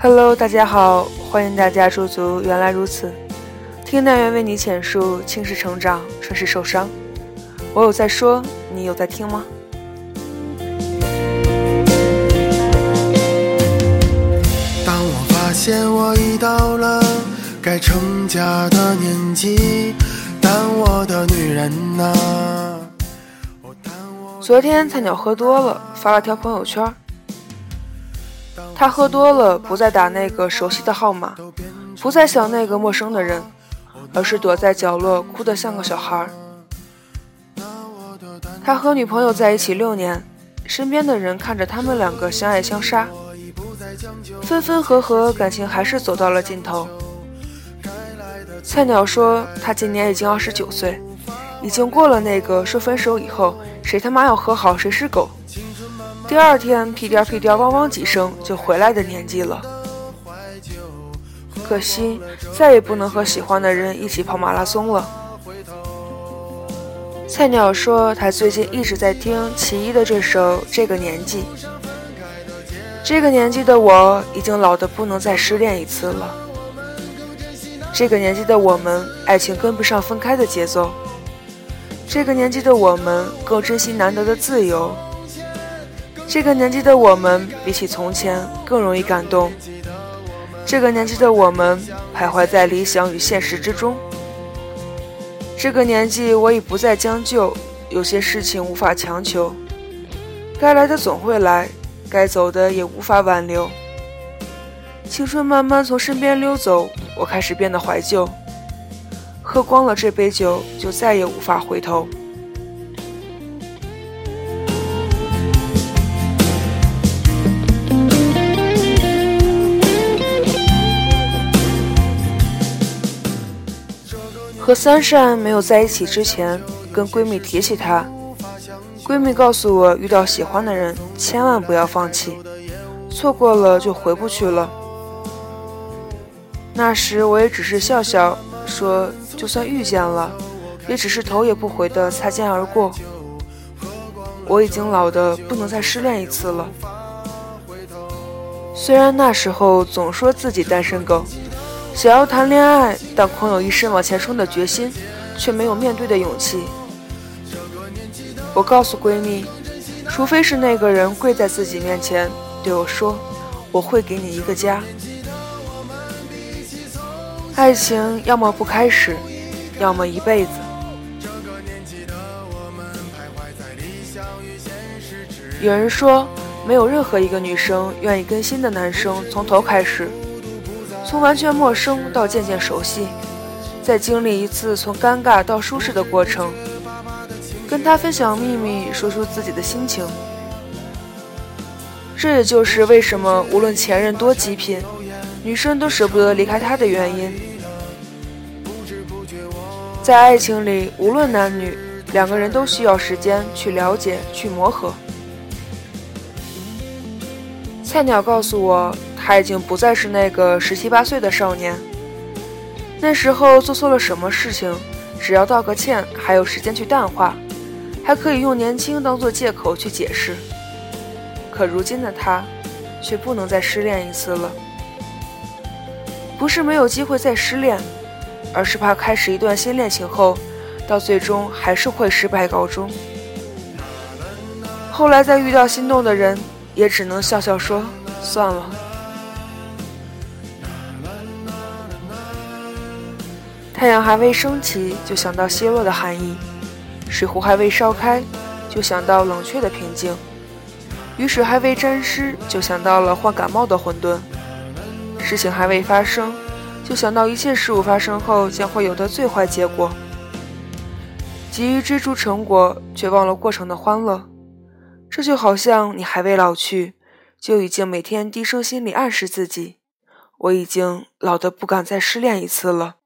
Hello，大家好，欢迎大家驻足。原来如此，听南园为你浅述青史成长，春世受伤。我有在说，你有在听吗？当我发现我已到了该成家的年纪，但我的女人呐、哦但我昨天菜鸟喝多了，发了条朋友圈。他喝多了，不再打那个熟悉的号码，不再想那个陌生的人，而是躲在角落哭得像个小孩。他和女朋友在一起六年，身边的人看着他们两个相爱相杀，分分合合，感情还是走到了尽头。菜鸟说，他今年已经二十九岁，已经过了那个说分手以后谁他妈要和好谁是狗，第二天屁颠屁颠汪汪几声就回来的年纪了。可惜再也不能和喜欢的人一起跑马拉松了。菜鸟说，他最近一直在听齐一的这首《这个年纪》。这个年纪的我已经老得不能再失恋一次了。这个年纪的我们，爱情跟不上分开的节奏。这个年纪的我们更珍惜难得的自由。这个年纪的我们比起从前更容易感动。这个年纪的我们徘徊在理想与现实之中。这个年纪我已不再将就，有些事情无法强求。该来的总会来，该走的也无法挽留。青春慢慢从身边溜走，我开始变得怀旧。喝光了这杯酒，就再也无法回头。和三善没有在一起之前，跟闺蜜提起他，闺蜜告诉我，遇到喜欢的人千万不要放弃，错过了就回不去了。那时我也只是笑笑说，就算遇见了，也只是头也不回的擦肩而过。我已经老的不能再失恋一次了。虽然那时候总说自己单身狗。想要谈恋爱，但空有一身往前冲的决心，却没有面对的勇气。我告诉闺蜜，除非是那个人跪在自己面前对我说：“我会给你一个家。”爱情要么不开始，要么一辈子。有人说，没有任何一个女生愿意跟新的男生从头开始。从完全陌生到渐渐熟悉，再经历一次从尴尬到舒适的过程，跟他分享秘密，说出自己的心情。这也就是为什么无论前任多极品，女生都舍不得离开他的原因。在爱情里，无论男女，两个人都需要时间去了解、去磨合。菜鸟告诉我。他已经不再是那个十七八岁的少年。那时候做错了什么事情，只要道个歉，还有时间去淡化，还可以用年轻当做借口去解释。可如今的他，却不能再失恋一次了。不是没有机会再失恋，而是怕开始一段新恋情后，到最终还是会失败告终。后来再遇到心动的人，也只能笑笑说算了。太阳还未升起，就想到西落的寒意；水壶还未烧开，就想到冷却的平静；雨水还未沾湿，就想到了患感冒的混沌；事情还未发生，就想到一切事物发生后将会有的最坏结果。急于追逐成果，却忘了过程的欢乐。这就好像你还未老去，就已经每天低声心里暗示自己：我已经老得不敢再失恋一次了。